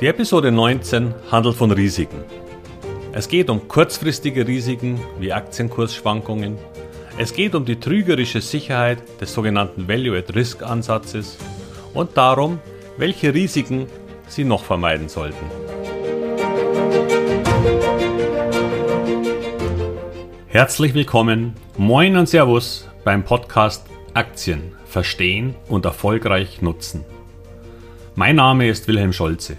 Die Episode 19 handelt von Risiken. Es geht um kurzfristige Risiken wie Aktienkursschwankungen. Es geht um die trügerische Sicherheit des sogenannten Value-at-Risk-Ansatzes und darum, welche Risiken Sie noch vermeiden sollten. Herzlich willkommen, moin und Servus beim Podcast Aktien verstehen und erfolgreich nutzen. Mein Name ist Wilhelm Scholze.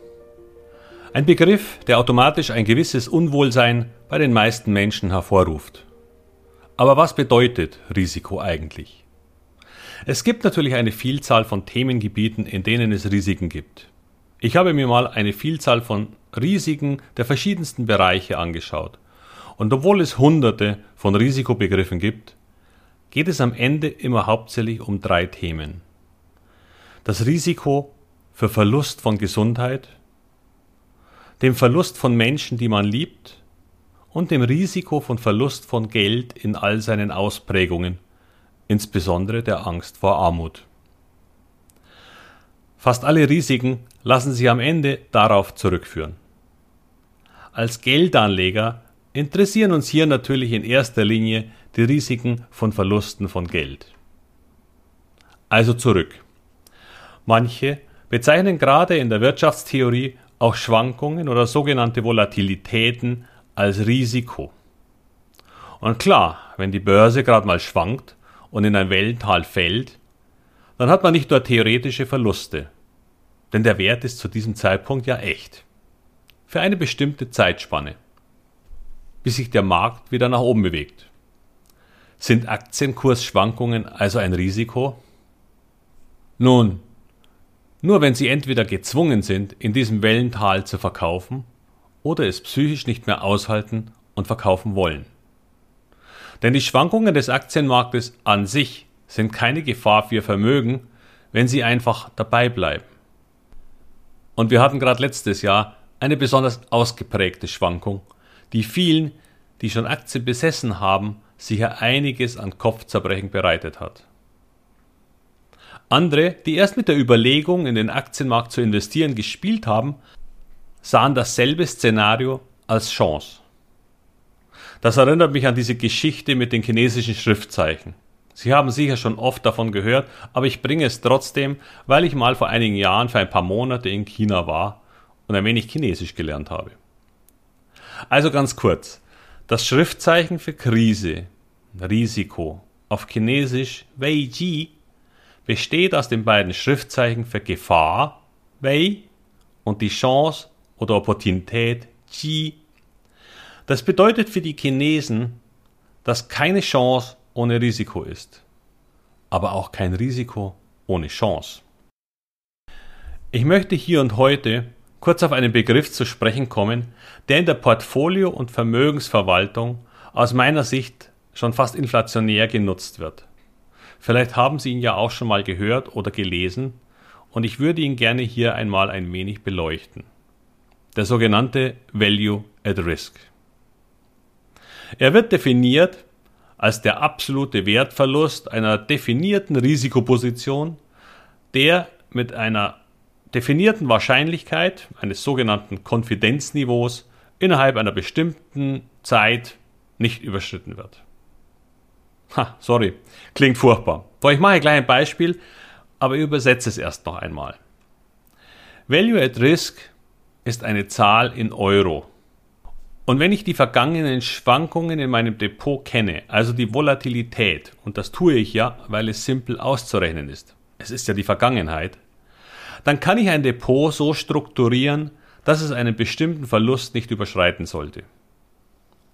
Ein Begriff, der automatisch ein gewisses Unwohlsein bei den meisten Menschen hervorruft. Aber was bedeutet Risiko eigentlich? Es gibt natürlich eine Vielzahl von Themengebieten, in denen es Risiken gibt. Ich habe mir mal eine Vielzahl von Risiken der verschiedensten Bereiche angeschaut. Und obwohl es hunderte von Risikobegriffen gibt, geht es am Ende immer hauptsächlich um drei Themen. Das Risiko für Verlust von Gesundheit, dem Verlust von Menschen, die man liebt, und dem Risiko von Verlust von Geld in all seinen Ausprägungen, insbesondere der Angst vor Armut. Fast alle Risiken lassen sich am Ende darauf zurückführen. Als Geldanleger interessieren uns hier natürlich in erster Linie die Risiken von Verlusten von Geld. Also zurück. Manche bezeichnen gerade in der Wirtschaftstheorie auch Schwankungen oder sogenannte Volatilitäten als Risiko. Und klar, wenn die Börse gerade mal schwankt und in ein Wellental fällt, dann hat man nicht nur theoretische Verluste, denn der Wert ist zu diesem Zeitpunkt ja echt. Für eine bestimmte Zeitspanne, bis sich der Markt wieder nach oben bewegt. Sind Aktienkursschwankungen also ein Risiko? Nun, nur wenn sie entweder gezwungen sind, in diesem Wellental zu verkaufen, oder es psychisch nicht mehr aushalten und verkaufen wollen. Denn die Schwankungen des Aktienmarktes an sich sind keine Gefahr für Vermögen, wenn Sie einfach dabei bleiben. Und wir hatten gerade letztes Jahr eine besonders ausgeprägte Schwankung, die vielen, die schon Aktien besessen haben, sicher einiges an Kopfzerbrechen bereitet hat. Andere, die erst mit der Überlegung, in den Aktienmarkt zu investieren, gespielt haben, sahen dasselbe Szenario als Chance. Das erinnert mich an diese Geschichte mit den chinesischen Schriftzeichen. Sie haben sicher schon oft davon gehört, aber ich bringe es trotzdem, weil ich mal vor einigen Jahren für ein paar Monate in China war und ein wenig Chinesisch gelernt habe. Also ganz kurz. Das Schriftzeichen für Krise, Risiko, auf Chinesisch Wei Ji besteht aus den beiden Schriftzeichen für Gefahr, Wei, und die Chance oder Opportunität, Ji. Das bedeutet für die Chinesen, dass keine Chance ohne Risiko ist, aber auch kein Risiko ohne Chance. Ich möchte hier und heute kurz auf einen Begriff zu sprechen kommen, der in der Portfolio- und Vermögensverwaltung aus meiner Sicht schon fast inflationär genutzt wird. Vielleicht haben Sie ihn ja auch schon mal gehört oder gelesen und ich würde ihn gerne hier einmal ein wenig beleuchten. Der sogenannte Value at Risk. Er wird definiert als der absolute Wertverlust einer definierten Risikoposition, der mit einer definierten Wahrscheinlichkeit eines sogenannten Konfidenzniveaus innerhalb einer bestimmten Zeit nicht überschritten wird. Ha, sorry, klingt furchtbar. Ich mache gleich ein Beispiel, aber ich übersetze es erst noch einmal. Value at Risk ist eine Zahl in Euro. Und wenn ich die vergangenen Schwankungen in meinem Depot kenne, also die Volatilität, und das tue ich ja, weil es simpel auszurechnen ist, es ist ja die Vergangenheit, dann kann ich ein Depot so strukturieren, dass es einen bestimmten Verlust nicht überschreiten sollte.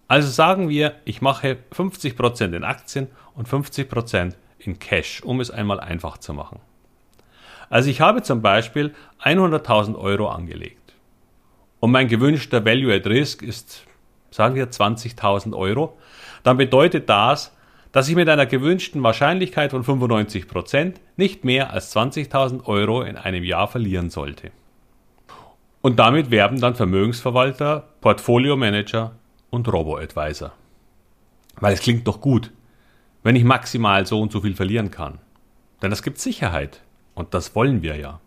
Also sagen wir, ich mache 50% in Aktien und 50% in Cash, um es einmal einfach zu machen. Also ich habe zum Beispiel 100.000 Euro angelegt. Und mein gewünschter Value at Risk ist, sagen wir 20.000 Euro, dann bedeutet das, dass ich mit einer gewünschten Wahrscheinlichkeit von 95% nicht mehr als 20.000 Euro in einem Jahr verlieren sollte. Und damit werben dann Vermögensverwalter, Portfolio-Manager und Robo-Advisor. Weil es klingt doch gut, wenn ich maximal so und so viel verlieren kann. Denn das gibt Sicherheit. Und das wollen wir ja.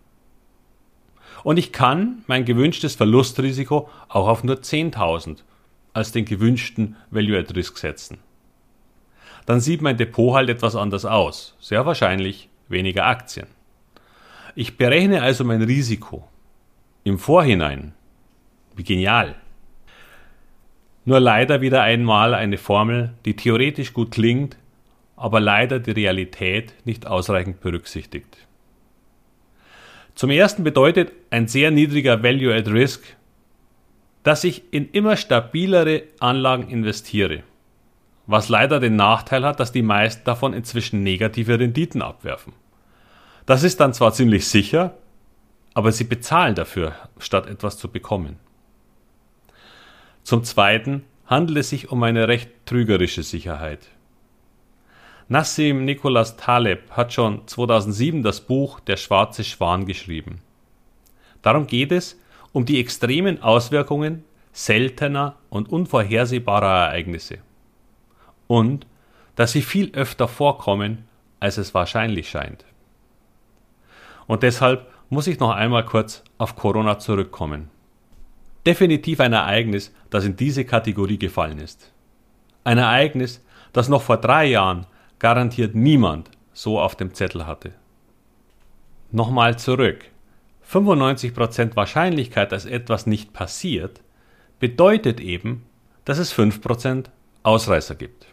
Und ich kann mein gewünschtes Verlustrisiko auch auf nur 10.000 als den gewünschten Value at Risk setzen. Dann sieht mein Depot halt etwas anders aus. Sehr wahrscheinlich weniger Aktien. Ich berechne also mein Risiko im Vorhinein. Wie genial. Nur leider wieder einmal eine Formel, die theoretisch gut klingt, aber leider die Realität nicht ausreichend berücksichtigt. Zum ersten bedeutet ein sehr niedriger Value at Risk, dass ich in immer stabilere Anlagen investiere, was leider den Nachteil hat, dass die meisten davon inzwischen negative Renditen abwerfen. Das ist dann zwar ziemlich sicher, aber sie bezahlen dafür, statt etwas zu bekommen. Zum Zweiten handelt es sich um eine recht trügerische Sicherheit. Nassim Nicholas Taleb hat schon 2007 das Buch Der schwarze Schwan geschrieben. Darum geht es um die extremen Auswirkungen seltener und unvorhersehbarer Ereignisse. Und dass sie viel öfter vorkommen, als es wahrscheinlich scheint. Und deshalb muss ich noch einmal kurz auf Corona zurückkommen. Definitiv ein Ereignis, das in diese Kategorie gefallen ist. Ein Ereignis, das noch vor drei Jahren garantiert niemand so auf dem Zettel hatte. Nochmal zurück. 95% Wahrscheinlichkeit, dass etwas nicht passiert, bedeutet eben, dass es 5% Ausreißer gibt.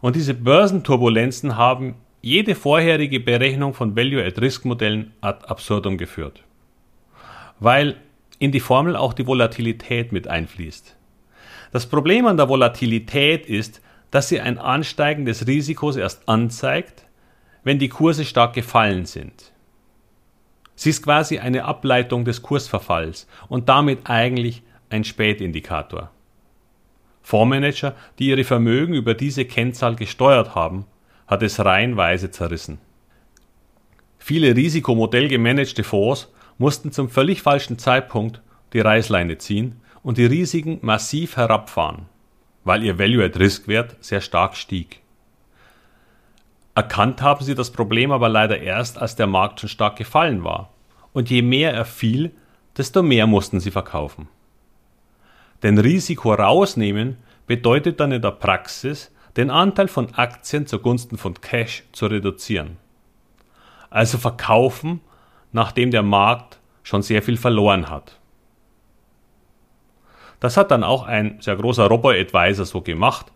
Und diese Börsenturbulenzen haben jede vorherige Berechnung von Value-at-Risk-Modellen ad absurdum geführt. Weil in die Formel auch die Volatilität mit einfließt. Das Problem an der Volatilität ist, dass sie ein Ansteigen des Risikos erst anzeigt, wenn die Kurse stark gefallen sind. Sie ist quasi eine Ableitung des Kursverfalls und damit eigentlich ein Spätindikator. Fondsmanager, die ihre Vermögen über diese Kennzahl gesteuert haben, hat es reihenweise zerrissen. Viele risikomodell gemanagte Fonds mussten zum völlig falschen Zeitpunkt die Reißleine ziehen und die Risiken massiv herabfahren, weil ihr Value-at-Risk-Wert sehr stark stieg. Erkannt haben sie das Problem aber leider erst, als der Markt schon stark gefallen war. Und je mehr er fiel, desto mehr mussten sie verkaufen. Denn Risiko rausnehmen bedeutet dann in der Praxis, den Anteil von Aktien zugunsten von Cash zu reduzieren. Also verkaufen, nachdem der Markt schon sehr viel verloren hat. Das hat dann auch ein sehr großer Robo-Advisor so gemacht.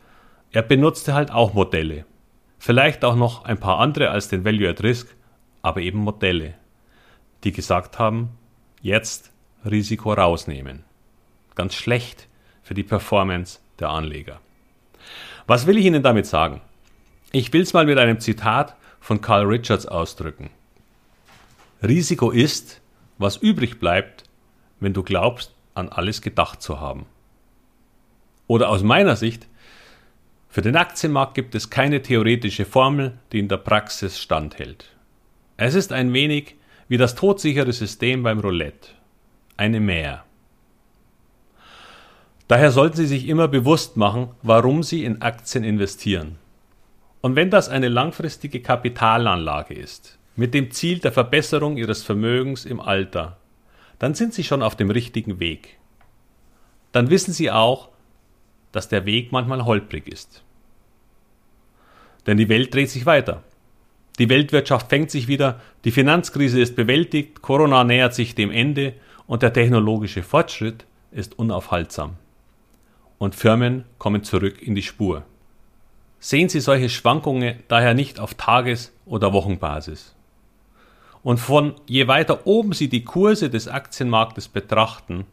Er benutzte halt auch Modelle. Vielleicht auch noch ein paar andere als den Value at Risk, aber eben Modelle, die gesagt haben, jetzt Risiko rausnehmen. Ganz schlecht für die Performance der Anleger. Was will ich Ihnen damit sagen? Ich will es mal mit einem Zitat von Carl Richards ausdrücken. Risiko ist, was übrig bleibt, wenn du glaubst, an alles gedacht zu haben. Oder aus meiner Sicht, für den Aktienmarkt gibt es keine theoretische Formel, die in der Praxis standhält. Es ist ein wenig wie das todsichere System beim Roulette. Eine Mehr. Daher sollten Sie sich immer bewusst machen, warum Sie in Aktien investieren. Und wenn das eine langfristige Kapitalanlage ist, mit dem Ziel der Verbesserung Ihres Vermögens im Alter, dann sind Sie schon auf dem richtigen Weg. Dann wissen Sie auch, dass der Weg manchmal holprig ist. Denn die Welt dreht sich weiter. Die Weltwirtschaft fängt sich wieder, die Finanzkrise ist bewältigt, Corona nähert sich dem Ende und der technologische Fortschritt ist unaufhaltsam und Firmen kommen zurück in die Spur. Sehen Sie solche Schwankungen daher nicht auf Tages- oder Wochenbasis. Und von je weiter oben Sie die Kurse des Aktienmarktes betrachten,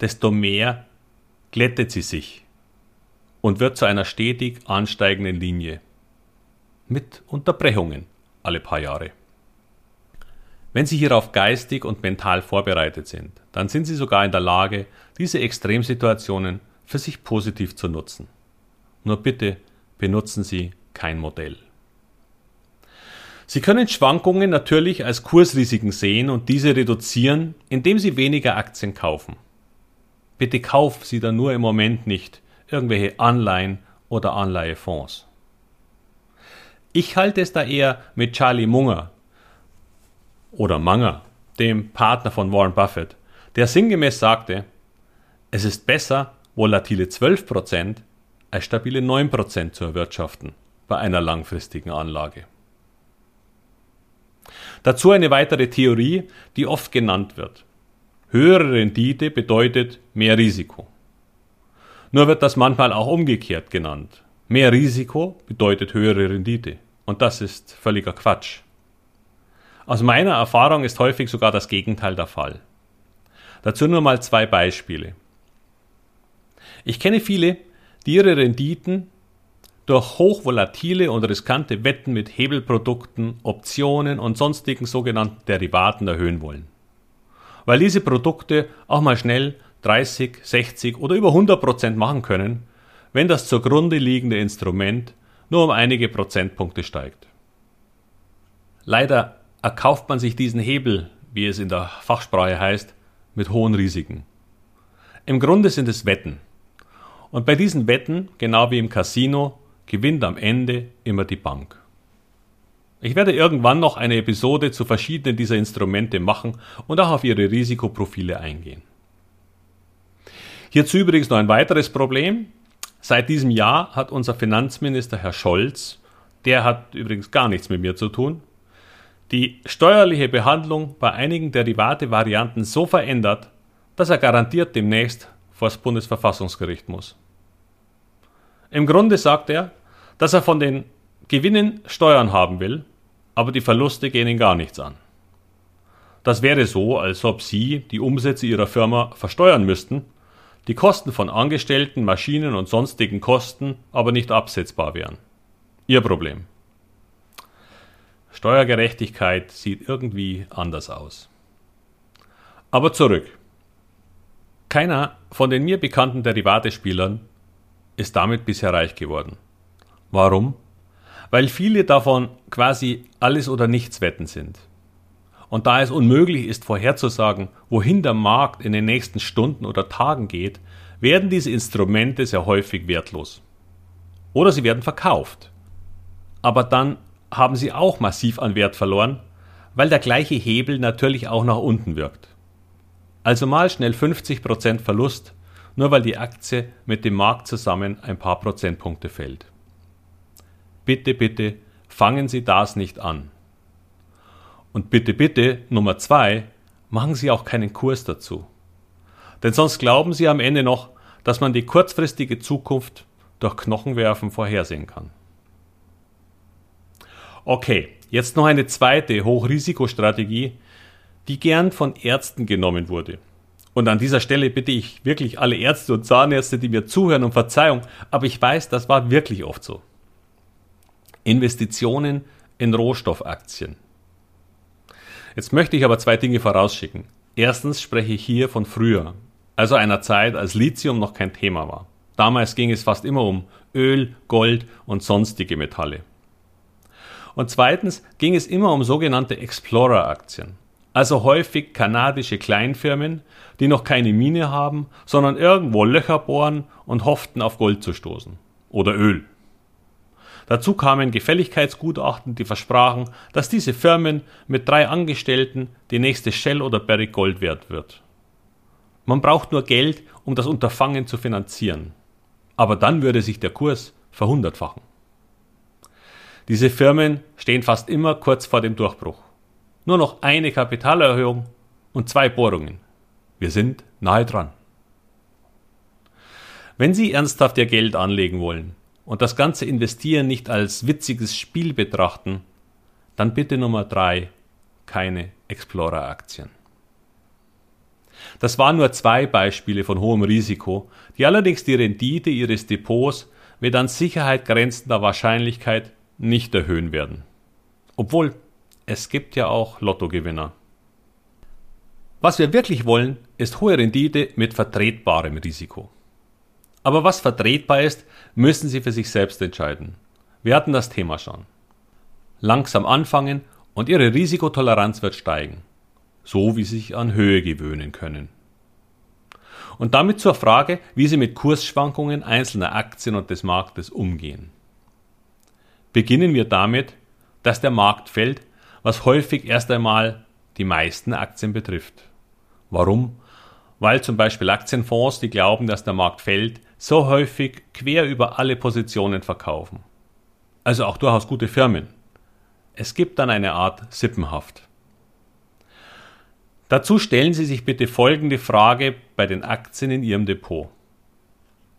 desto mehr glättet sie sich und wird zu einer stetig ansteigenden Linie. Mit Unterbrechungen alle paar Jahre. Wenn Sie hierauf geistig und mental vorbereitet sind, dann sind Sie sogar in der Lage, diese Extremsituationen für sich positiv zu nutzen. Nur bitte benutzen Sie kein Modell. Sie können Schwankungen natürlich als Kursrisiken sehen und diese reduzieren, indem Sie weniger Aktien kaufen. Bitte kaufen Sie dann nur im Moment nicht irgendwelche Anleihen oder Anleihefonds. Ich halte es da eher mit Charlie Munger oder Munger, dem Partner von Warren Buffett, der sinngemäß sagte, es ist besser, volatile 12% als stabile 9% zu erwirtschaften bei einer langfristigen Anlage. Dazu eine weitere Theorie, die oft genannt wird. Höhere Rendite bedeutet mehr Risiko. Nur wird das manchmal auch umgekehrt genannt. Mehr Risiko bedeutet höhere Rendite. Und das ist völliger Quatsch. Aus meiner Erfahrung ist häufig sogar das Gegenteil der Fall. Dazu nur mal zwei Beispiele. Ich kenne viele, die ihre Renditen durch hochvolatile und riskante Wetten mit Hebelprodukten, Optionen und sonstigen sogenannten Derivaten erhöhen wollen. Weil diese Produkte auch mal schnell 30, 60 oder über 100 Prozent machen können, wenn das zugrunde liegende Instrument nur um einige Prozentpunkte steigt. Leider erkauft man sich diesen Hebel, wie es in der Fachsprache heißt, mit hohen Risiken. Im Grunde sind es Wetten. Und bei diesen Wetten, genau wie im Casino, gewinnt am Ende immer die Bank. Ich werde irgendwann noch eine Episode zu verschiedenen dieser Instrumente machen und auch auf ihre Risikoprofile eingehen. Hierzu übrigens noch ein weiteres Problem. Seit diesem Jahr hat unser Finanzminister Herr Scholz, der hat übrigens gar nichts mit mir zu tun, die steuerliche Behandlung bei einigen Derivate-Varianten so verändert, dass er garantiert demnächst vor das Bundesverfassungsgericht muss. Im Grunde sagt er, dass er von den Gewinnen Steuern haben will, aber die Verluste gehen ihn gar nichts an. Das wäre so, als ob Sie die Umsätze Ihrer Firma versteuern müssten, die Kosten von Angestellten, Maschinen und sonstigen Kosten aber nicht absetzbar wären. Ihr Problem. Steuergerechtigkeit sieht irgendwie anders aus. Aber zurück. Keiner von den mir bekannten Derivatespielern ist damit bisher reich geworden. Warum? Weil viele davon quasi alles oder nichts wetten sind. Und da es unmöglich ist vorherzusagen, wohin der Markt in den nächsten Stunden oder Tagen geht, werden diese Instrumente sehr häufig wertlos. Oder sie werden verkauft. Aber dann haben sie auch massiv an Wert verloren, weil der gleiche Hebel natürlich auch nach unten wirkt. Also mal schnell 50% Verlust, nur weil die Aktie mit dem Markt zusammen ein paar Prozentpunkte fällt. Bitte, bitte, fangen Sie das nicht an. Und bitte, bitte, Nummer zwei, machen Sie auch keinen Kurs dazu. Denn sonst glauben Sie am Ende noch, dass man die kurzfristige Zukunft durch Knochenwerfen vorhersehen kann. Okay, jetzt noch eine zweite Hochrisikostrategie, die gern von Ärzten genommen wurde. Und an dieser Stelle bitte ich wirklich alle Ärzte und Zahnärzte, die mir zuhören, um Verzeihung, aber ich weiß, das war wirklich oft so. Investitionen in Rohstoffaktien. Jetzt möchte ich aber zwei Dinge vorausschicken. Erstens spreche ich hier von früher, also einer Zeit, als Lithium noch kein Thema war. Damals ging es fast immer um Öl, Gold und sonstige Metalle. Und zweitens ging es immer um sogenannte Explorer-Aktien, also häufig kanadische Kleinfirmen, die noch keine Mine haben, sondern irgendwo Löcher bohren und hofften auf Gold zu stoßen oder Öl. Dazu kamen Gefälligkeitsgutachten, die versprachen, dass diese Firmen mit drei Angestellten die nächste Shell oder Barrick Gold wert wird. Man braucht nur Geld, um das Unterfangen zu finanzieren. Aber dann würde sich der Kurs verhundertfachen. Diese Firmen stehen fast immer kurz vor dem Durchbruch. Nur noch eine Kapitalerhöhung und zwei Bohrungen. Wir sind nahe dran. Wenn Sie ernsthaft Ihr Geld anlegen wollen, und das ganze Investieren nicht als witziges Spiel betrachten, dann bitte Nummer drei keine Explorer-Aktien. Das waren nur zwei Beispiele von hohem Risiko, die allerdings die Rendite Ihres Depots mit an Sicherheit grenzender Wahrscheinlichkeit nicht erhöhen werden. Obwohl, es gibt ja auch Lottogewinner. Was wir wirklich wollen, ist hohe Rendite mit vertretbarem Risiko. Aber was vertretbar ist, müssen Sie für sich selbst entscheiden. Wir hatten das Thema schon. Langsam anfangen und Ihre Risikotoleranz wird steigen, so wie Sie sich an Höhe gewöhnen können. Und damit zur Frage, wie Sie mit Kursschwankungen einzelner Aktien und des Marktes umgehen. Beginnen wir damit, dass der Markt fällt, was häufig erst einmal die meisten Aktien betrifft. Warum? Weil zum Beispiel Aktienfonds, die glauben, dass der Markt fällt, so häufig quer über alle Positionen verkaufen. Also auch durchaus gute Firmen. Es gibt dann eine Art Sippenhaft. Dazu stellen Sie sich bitte folgende Frage bei den Aktien in Ihrem Depot.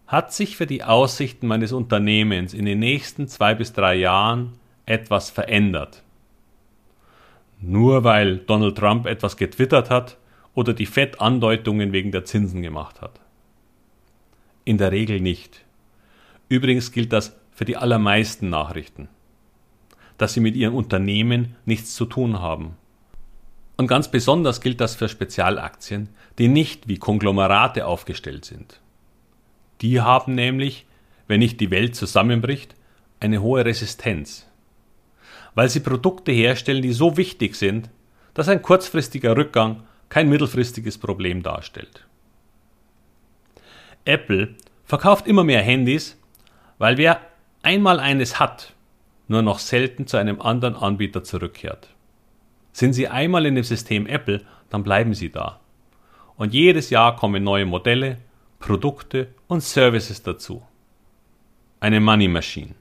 Hat sich für die Aussichten meines Unternehmens in den nächsten zwei bis drei Jahren etwas verändert? Nur weil Donald Trump etwas getwittert hat oder die Fed Andeutungen wegen der Zinsen gemacht hat? In der Regel nicht. Übrigens gilt das für die allermeisten Nachrichten, dass sie mit ihrem Unternehmen nichts zu tun haben und ganz besonders gilt das für Spezialaktien, die nicht wie Konglomerate aufgestellt sind. Die haben nämlich, wenn nicht die Welt zusammenbricht, eine hohe Resistenz, weil sie Produkte herstellen, die so wichtig sind, dass ein kurzfristiger Rückgang kein mittelfristiges Problem darstellt. Apple verkauft immer mehr Handys, weil wer einmal eines hat, nur noch selten zu einem anderen Anbieter zurückkehrt. Sind Sie einmal in dem System Apple, dann bleiben Sie da. Und jedes Jahr kommen neue Modelle, Produkte und Services dazu. Eine Money Machine.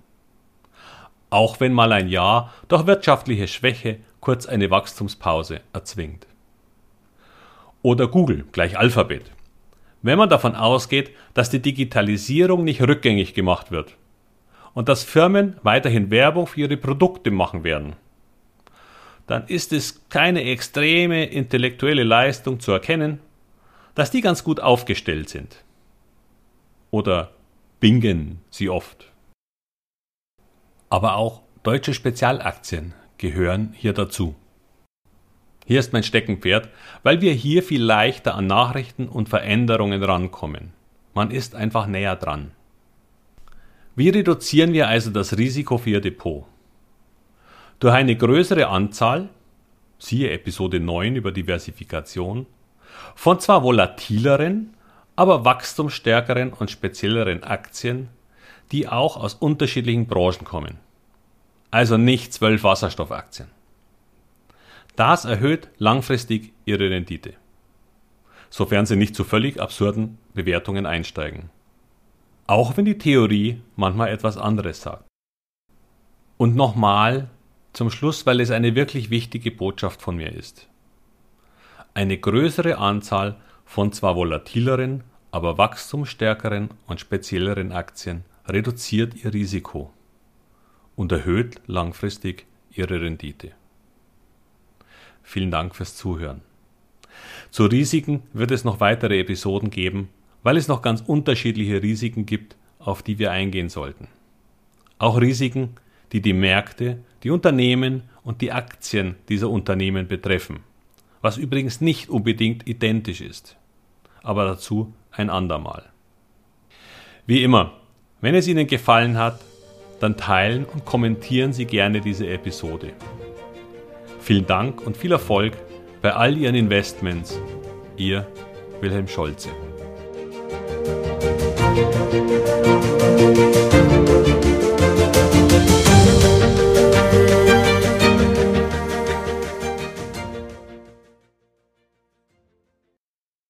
Auch wenn mal ein Jahr durch wirtschaftliche Schwäche kurz eine Wachstumspause erzwingt. Oder Google gleich Alphabet. Wenn man davon ausgeht, dass die Digitalisierung nicht rückgängig gemacht wird und dass Firmen weiterhin Werbung für ihre Produkte machen werden, dann ist es keine extreme intellektuelle Leistung zu erkennen, dass die ganz gut aufgestellt sind. Oder bingen sie oft. Aber auch deutsche Spezialaktien gehören hier dazu. Hier ist mein Steckenpferd, weil wir hier viel leichter an Nachrichten und Veränderungen rankommen. Man ist einfach näher dran. Wie reduzieren wir also das Risiko für Ihr Depot? Durch eine größere Anzahl, siehe Episode 9 über Diversifikation, von zwar volatileren, aber wachstumsstärkeren und spezielleren Aktien, die auch aus unterschiedlichen Branchen kommen. Also nicht zwölf Wasserstoffaktien. Das erhöht langfristig ihre Rendite, sofern sie nicht zu völlig absurden Bewertungen einsteigen. Auch wenn die Theorie manchmal etwas anderes sagt. Und nochmal zum Schluss, weil es eine wirklich wichtige Botschaft von mir ist. Eine größere Anzahl von zwar volatileren, aber wachstumsstärkeren und spezielleren Aktien reduziert ihr Risiko und erhöht langfristig ihre Rendite. Vielen Dank fürs Zuhören. Zu Risiken wird es noch weitere Episoden geben, weil es noch ganz unterschiedliche Risiken gibt, auf die wir eingehen sollten. Auch Risiken, die die Märkte, die Unternehmen und die Aktien dieser Unternehmen betreffen, was übrigens nicht unbedingt identisch ist, aber dazu ein andermal. Wie immer, wenn es Ihnen gefallen hat, dann teilen und kommentieren Sie gerne diese Episode. Vielen Dank und viel Erfolg bei all Ihren Investments. Ihr Wilhelm Scholze.